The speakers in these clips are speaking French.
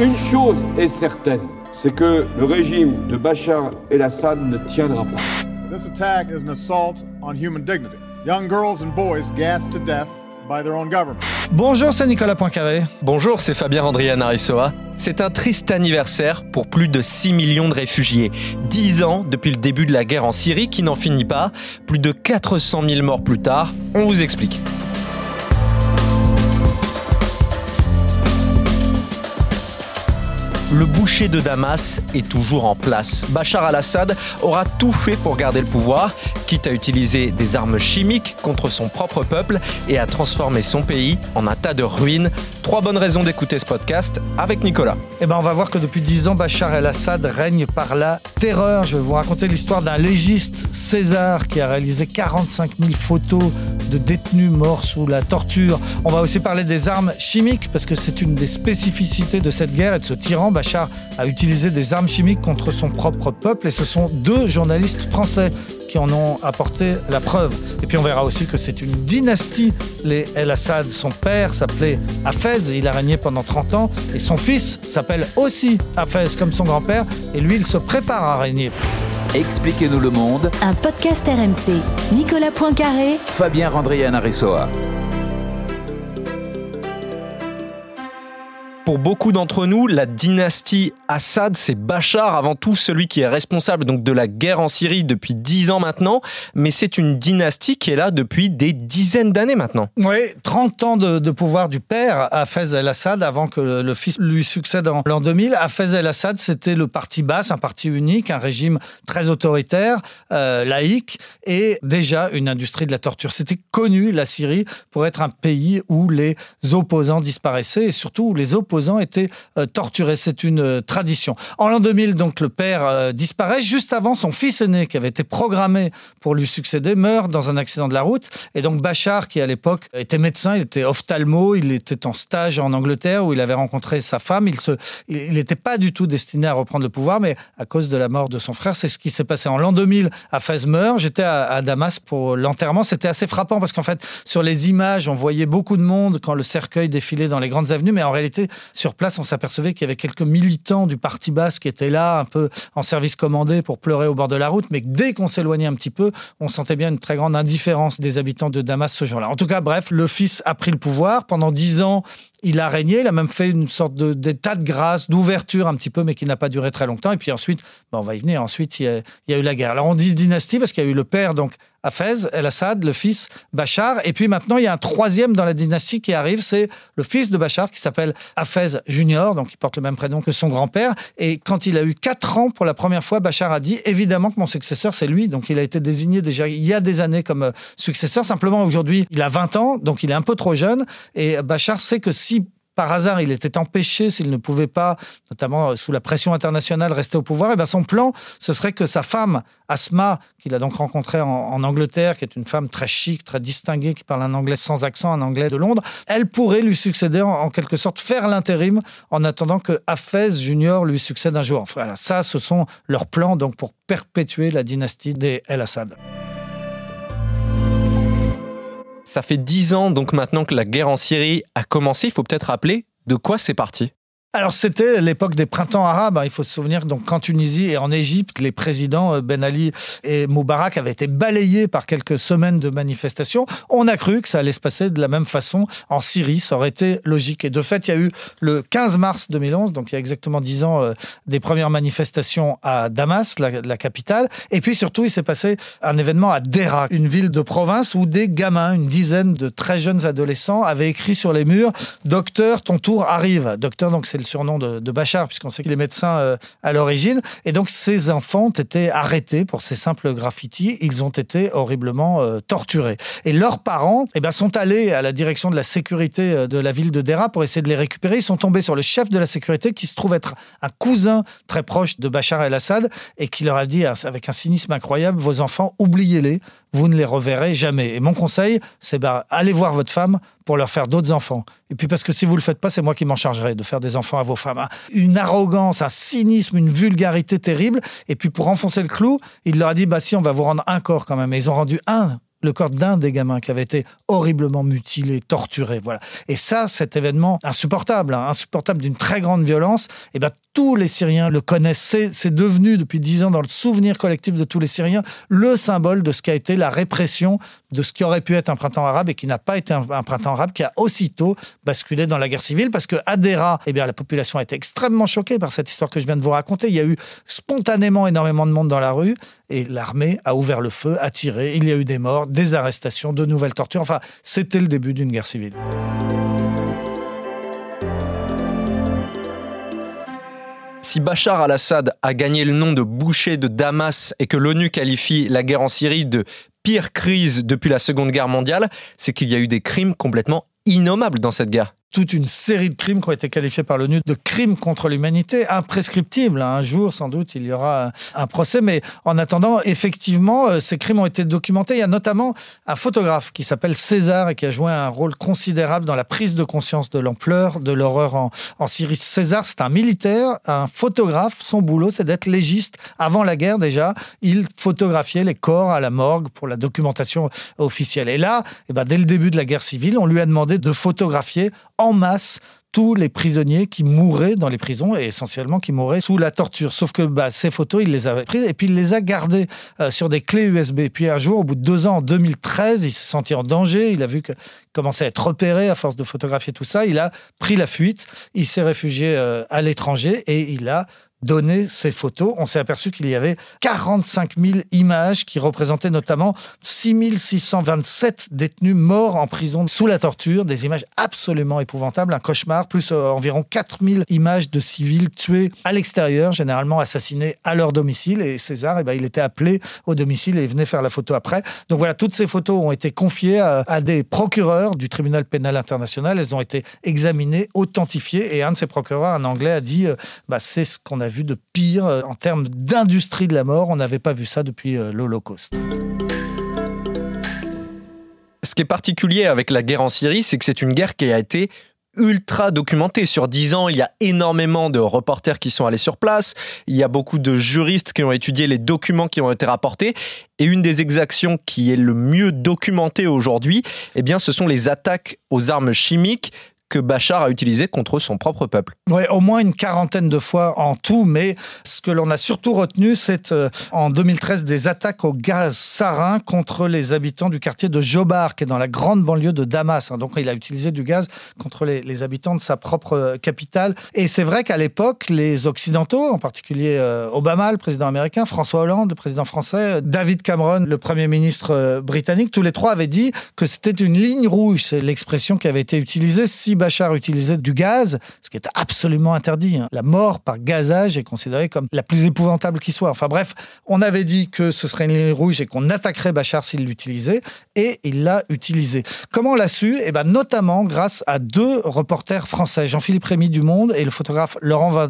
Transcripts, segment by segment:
Une chose est certaine, c'est que le régime de Bachar el-Assad ne tiendra pas. This attack is an assault on human dignity. Young girls and boys gassed to death by their own government. Bonjour, c'est Nicolas Poincaré. Bonjour, c'est Fabien Andrian Arissoa. C'est un triste anniversaire pour plus de 6 millions de réfugiés. 10 ans depuis le début de la guerre en Syrie qui n'en finit pas. Plus de 400 000 morts plus tard. On vous explique. Le boucher de Damas est toujours en place. Bachar al-Assad aura tout fait pour garder le pouvoir, quitte à utiliser des armes chimiques contre son propre peuple et à transformer son pays en un tas de ruines. Trois bonnes raisons d'écouter ce podcast avec Nicolas. Eh ben, on va voir que depuis 10 ans, Bachar el-Assad règne par la terreur. Je vais vous raconter l'histoire d'un légiste, César, qui a réalisé 45 000 photos de détenus morts sous la torture. On va aussi parler des armes chimiques, parce que c'est une des spécificités de cette guerre et de ce tyran. Bachar a utilisé des armes chimiques contre son propre peuple, et ce sont deux journalistes français qui en ont apporté la preuve. Et puis on verra aussi que c'est une dynastie, les El-Assad. Son père s'appelait Hafez, il a régné pendant 30 ans, et son fils s'appelle aussi Hafez, comme son grand-père, et lui, il se prépare à régner. Expliquez-nous le monde, Un podcast RMC. Nicolas Poincaré, Fabien Randrian Arissoa. Pour beaucoup d'entre nous, la dynastie Assad, c'est Bachar avant tout celui qui est responsable donc de la guerre en Syrie depuis 10 ans maintenant, mais c'est une dynastie qui est là depuis des dizaines d'années maintenant. Oui, 30 ans de, pouvoir du père Hafez el-Assad avant que le, le fils lui succède en l'an 2000. Hafez el-Assad, c'était le parti basse, un parti unique, un régime très autoritaire, euh, laïque et déjà une industrie de la torture. C'était connu, la Syrie, pour être un pays où les opposants disparaissaient et surtout où les opposants étaient euh, torturés. C'est une euh, tradition. En l'an 2000, donc, le père euh, disparaît. Juste avant, son fils aîné, qui avait été programmé pour lui succéder, meurt dans un accident de la route. Et donc, Bachar, qui à l'époque était médecin, il était ophtalmo, il était en stage en Angleterre où il avait rencontré sa femme. Il se, il n'était pas du tout destiné à reprendre le pouvoir, mais à cause de la mort de son frère, c'est ce qui s'est passé en l'an 2000. Hafez meurt. J'étais à, à Damas pour l'enterrement. C'était assez frappant parce qu'en fait, sur les images, on voyait beaucoup de monde quand le cercueil défilait dans les grandes avenues, mais en réalité, sur place, on s'apercevait qu'il y avait quelques militants du parti basse qui étaient là, un peu en service commandé pour pleurer au bord de la route. Mais dès qu'on s'éloignait un petit peu, on sentait bien une très grande indifférence des habitants de Damas ce jour-là. En tout cas, bref, le fils a pris le pouvoir. Pendant dix ans, il a régné. Il a même fait une sorte de- d'état de grâce, d'ouverture un petit peu, mais qui n'a pas duré très longtemps. Et puis ensuite, ben, on va y venir. Ensuite, il y, a, il y a eu la guerre. Alors on dit dynastie parce qu'il y a eu le père, donc Hafez el-Assad, le fils Bachar. Et puis maintenant, il y a un troisième dans la dynastie qui arrive. C'est le fils de Bachar qui s'appelle Hafez Junior, donc il porte le même prénom que son grand-père. Et quand il a eu 4 ans pour la première fois, Bachar a dit évidemment que mon successeur, c'est lui. Donc il a été désigné déjà il y a des années comme euh, successeur. Simplement aujourd'hui, il a 20 ans, donc il est un peu trop jeune. Et Bachar sait que si par hasard, il était empêché, s'il ne pouvait pas, notamment euh, sous la pression internationale, rester au pouvoir, et bien son plan, ce serait que sa femme, Asma, qu'il a donc rencontrée en, Angleterre, qui est une femme très chic, très distinguée, qui parle un anglais sans accent, un anglais de Londres, elle pourrait lui succéder, en, en quelque sorte, faire l'intérim, en attendant que Hafez Junior lui succède un jour. Enfin, voilà, ça, ce sont leurs plans donc pour perpétuer la dynastie des El Assad. Ça fait 10 ans donc maintenant que la guerre en Syrie a commencé, il faut peut-être rappeler de quoi c'est parti. Alors c'était l'époque des printemps arabes. hein. Il faut se souvenir donc qu'en Tunisie et en Égypte, les présidents euh, Ben Ali et Moubarak avaient été balayés par quelques semaines de manifestations. On a cru que ça allait se passer de la même façon en Syrie. Ça aurait été logique. Et de fait, il y a eu le 15 mars 2011, donc il y a exactement 10 ans, euh, des premières manifestations à Damas, la capitale. Et puis surtout, il s'est passé un événement à Dera, une ville de province où des gamins, une dizaine de très jeunes adolescents, avaient écrit sur les murs Docteur, ton tour arrive. Docteur, donc c'est le surnom de, Bachar, puisqu'on sait qu'il est médecin euh, à l'origine. Et donc ces enfants ont été arrêtés pour ces simples graffitis. Ils ont été horriblement euh, torturés. Et leurs parents eh ben, sont allés à la direction de la sécurité euh, de la ville de Dera pour essayer de les récupérer. Ils sont tombés sur le chef de la sécurité qui se trouve être un cousin très proche de Bachar el-Assad et qui leur a dit avec un cynisme incroyable, vos enfants, oubliez-les, vous ne les reverrez jamais. Et mon conseil, c'est bah, allez voir votre femme pour leur faire d'autres enfants. Et puis parce que si vous le faites pas, c'est moi qui m'en chargerai de faire des enfants à vos femmes. Une arrogance, un cynisme, une vulgarité terrible. Et puis pour enfoncer le clou, il leur a dit bah si on va vous rendre un corps quand même. Et ils ont rendu un le corps d'un des gamins qui avait été horriblement mutilé, torturé. Voilà. Et ça, cet événement insupportable, hein, insupportable d'une très grande violence, et eh ben, tous les Syriens le connaissent. C'est devenu depuis dix ans dans le souvenir collectif de tous les Syriens le symbole de ce qu'a été la répression de ce qui aurait pu être un printemps arabe et qui n'a pas été un, printemps arabe, qui a aussitôt basculé dans la guerre civile parce que à Dera, eh bien, la population a été extrêmement choquée par cette histoire que je viens de vous raconter. Il y a eu spontanément énormément de monde dans la rue et l'armée a ouvert le feu, a tiré. Il y a eu des morts, des arrestations, de nouvelles tortures. Enfin, c'était le début d'une guerre civile. Si Bachar al-Assad a gagné le nom de boucher de Damas et que l'ONU qualifie la guerre en Syrie de pire crise depuis la Seconde Guerre mondiale, c'est qu'il y a eu des crimes complètement innommables dans cette guerre toute une série de crimes qui ont été qualifiés par l'ONU de crimes contre l'humanité, imprescriptibles. Un jour, sans doute, il y aura un procès, mais en attendant, effectivement, euh, ces crimes ont été documentés. Il y a notamment un photographe qui s'appelle César et qui a joué un rôle considérable dans la prise de conscience de l'ampleur de l'horreur en, en, Syrie. César, c'est un militaire, un photographe. Son boulot, c'est d'être légiste. Avant la guerre, déjà, il photographiait les corps à la morgue pour la documentation officielle. Et là, eh ben, dès le début de la guerre civile, on lui a demandé de photographier en masse tous les prisonniers qui mouraient dans les prisons et essentiellement qui mouraient sous la torture. Sauf que bah, ces photos, il les avait prises et puis il les a gardées euh, sur des clés USB. Puis un jour, au bout de deux ans, en 2013, il s'est senti en danger. Il a vu qu'il commençait à être repéré à force de photographier tout ça. Il a pris la fuite. Il s'est réfugié euh, à l'étranger et il a donné ces photos, on s'est aperçu qu'il y avait 45 000 images qui représentaient notamment 6 627 détenus morts en prison sous la torture, des images absolument épouvantables, un cauchemar, plus euh, environ 4 000 images de civils tués à l'extérieur, généralement assassinés à leur domicile. Et César, eh ben, il était appelé au domicile et venait faire la photo après. Donc voilà, toutes ces photos ont été confiées à, à des procureurs du tribunal pénal international. Elles ont été examinées, authentifiées. Et un de ces procureurs, un anglais, a dit euh, bah, c'est ce qu'on a vu de pire euh, en termes d'industrie de la mort. On n'avait pas vu ça depuis euh, l'Holocauste. Ce qui est particulier avec la guerre en Syrie, c'est que c'est une guerre qui a été ultra documentée. Sur dix ans, il y a énormément de reporters qui sont allés sur place, il y a beaucoup de juristes qui ont étudié les documents qui ont été rapportés, et une des exactions qui est le mieux documentée aujourd'hui, eh ce sont les attaques aux armes chimiques que Bachar a utilisé contre son propre peuple. Oui, au moins une quarantaine de fois en tout, mais ce que l'on a surtout retenu, c'est euh, en 2013 des attaques au gaz sarin contre les habitants du quartier de Jobar, qui est dans la grande banlieue de Damas. Hein. Donc il a utilisé du gaz contre les, habitants de sa propre euh, capitale. Et c'est vrai qu'à l'époque, les Occidentaux, en particulier euh, Obama, le président américain, François Hollande, le président français, David Cameron, le premier ministre britannique, tous les trois avaient dit que c'était une ligne rouge. C'est l'expression qui avait été utilisée. Si Bachar utilisait du gaz, ce qui est absolument interdit. Hein. La mort par gazage est considérée comme la plus épouvantable qui soit. Enfin bref, on avait dit que ce serait une ligne rouge et qu'on attaquerait Bachar s'il l'utilisait, et il l'a utilisé. Comment on l'a su? Eh ben, notamment grâce à deux reporters français, Jean-Philippe Rémy du Monde et le photographe Laurent Van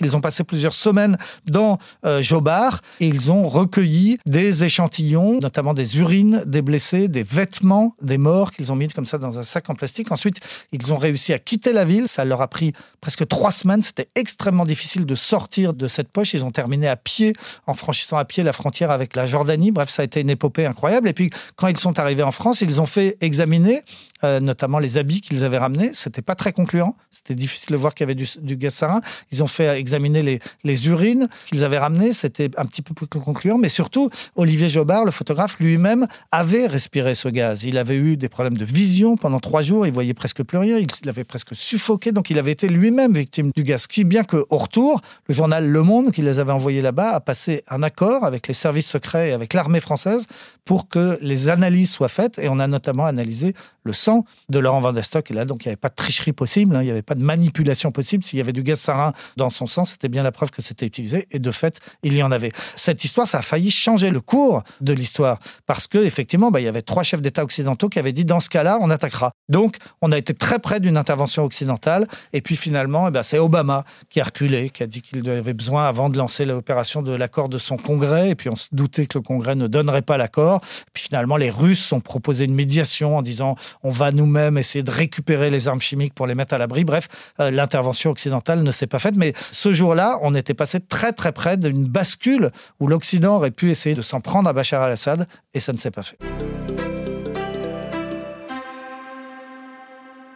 Ils ont passé plusieurs semaines dans euh, Jobar et ils ont recueilli des échantillons, notamment des urines des blessés, des vêtements des morts qu'ils ont mis comme ça dans un sac en plastique. Ensuite, ils ont réussi à quitter la ville. Ça leur a pris presque trois semaines. C'était extrêmement difficile de sortir de cette poche. Ils ont terminé à pied, en franchissant à pied la frontière avec la Jordanie. Bref, ça a été une épopée incroyable. Et puis, quand ils sont arrivés en France, ils ont fait examiner euh, notamment les habits qu'ils avaient ramenés. C'était pas très concluant. C'était difficile de voir qu'il y avait du, du, gaz sarin. Ils ont fait examiner les, urines qu'ils avaient ramenées. C'était un petit peu plus concluant. Mais surtout, Olivier Jobard, le photographe, lui-même avait respiré ce gaz. Il avait eu des problèmes de vision pendant trois jours. Il voyait presque plus rien. Il avait presque suffoqué. Donc, il avait été lui-même victime du gaz. Si bien qu'au retour, le journal Le Monde, qui les avait envoyés là-bas, a passé un accord avec les services secrets et avec l'armée française pour que les analyses soient faites. Et on a notamment analysé le sang de Laurent Van Et là, donc, il n'y avait pas de tricherie possible, hein. il n'y avait pas de manipulation possible. S'il y avait du gaz sarin dans son sang, c'était bien la preuve que c'était utilisé. Et de fait, il y en avait. Cette histoire, ça a failli changer le cours de l'histoire. Parce que, effectivement, bah, il y avait trois chefs d'État occidentaux qui avaient dit dans ce cas-là, on attaquera. Donc, on a été très près d'une intervention occidentale. Et puis, finalement, eh ben, c'est Obama qui a reculé, qui a dit qu'il avait besoin, avant de lancer l'opération de l'accord de son Congrès. Et puis, on se doutait que le Congrès ne donnerait pas l'accord. Puis, finalement, les Russes ont proposé une médiation en disant on va nous-mêmes essayer de récupérer les armes chimiques pour les mettre à l'abri. Bref, euh, l'intervention occidentale ne s'est pas faite. Mais ce jour-là, on était passé très très près d'une bascule où l'Occident aurait pu essayer de s'en prendre à Bachar al-Assad et ça ne s'est pas fait.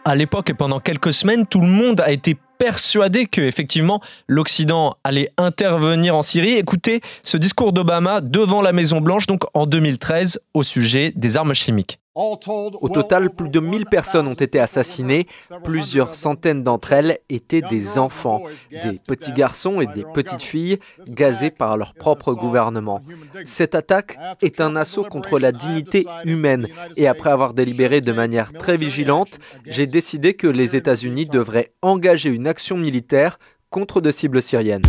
À l'époque et pendant quelques semaines, tout le monde a été persuadé que effectivement l'Occident allait intervenir en Syrie. Écoutez ce discours d'Obama devant la Maison Blanche donc en 2013 au sujet des armes chimiques. Au total, plus de 1000 personnes ont été assassinées. Plusieurs centaines d'entre elles étaient des enfants, des petits garçons et des petites filles gazés par leur propre gouvernement. Cette attaque est un assaut contre la dignité humaine et après avoir délibéré de manière très vigilante, j'ai décidé que les États-Unis devraient engager une action militaire contre de cibles syriennes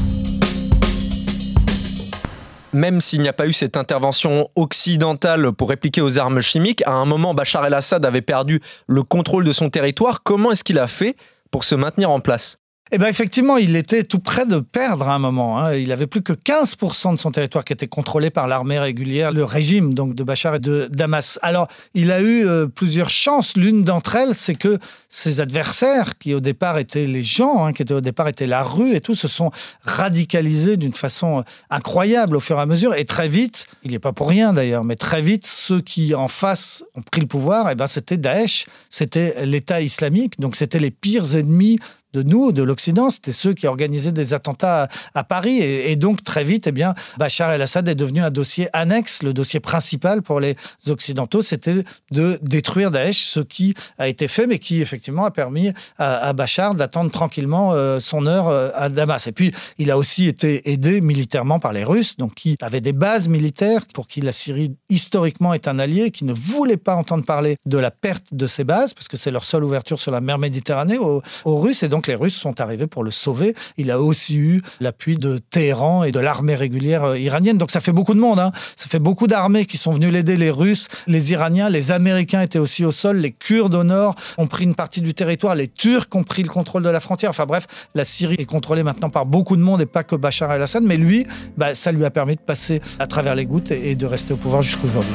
même s'il n'y a pas eu cette intervention occidentale pour répliquer aux armes chimiques, à un moment, Bachar el-Assad avait perdu le contrôle de son territoire. Comment est-ce qu'il a fait pour se maintenir en place? Eh bien, effectivement, il était tout près de perdre à un moment. Hein. Il avait plus que 15% de son territoire qui était contrôlé par l'armée régulière, le régime donc de Bachar et de Damas. Alors, il a eu euh, plusieurs chances. L'une d'entre elles, c'est que ses adversaires, qui au départ étaient les gens, hein, qui étaient au départ étaient la rue et tout, se sont radicalisés d'une façon euh, incroyable au fur et à mesure. Et très vite, il n'est pas pour rien d'ailleurs, mais très vite, ceux qui en face ont pris le pouvoir, eh ben, c'était Daesh, c'était l'État islamique. Donc, c'était les pires ennemis de nous, de l'Occident, c'était ceux qui organisaient des attentats à, Paris. Et, donc, très vite, eh bien, Bachar el-Assad est devenu un dossier annexe. Le dossier principal pour les Occidentaux, c'était de détruire Daesh, ce qui a été fait, mais qui, effectivement, a permis à, Bachar d'attendre tranquillement euh, son heure euh, à Damas. Et puis, il a aussi été aidé militairement par les Russes, donc qui avaient des bases militaires pour qui la Syrie, historiquement, est un allié, qui ne voulait pas entendre parler de la perte de ses bases, parce que c'est leur seule ouverture sur la mer Méditerranée aux, aux Russes. Et donc, les Russes sont arrivés pour le sauver. Il a aussi eu l'appui de Téhéran et de l'armée régulière euh, iranienne. Donc ça fait beaucoup de monde. Hein. Ça fait beaucoup d'armées qui sont venues l'aider. Les Russes, les Iraniens, les Américains étaient aussi au sol. Les Kurdes au nord ont pris une partie du territoire. Les Turcs ont pris le contrôle de la frontière. Enfin bref, la Syrie est contrôlée maintenant par beaucoup de monde et pas que Bachar el-Assad. Mais lui, bah, ça lui a permis de passer à travers les gouttes et de rester au pouvoir jusqu'aujourd'hui.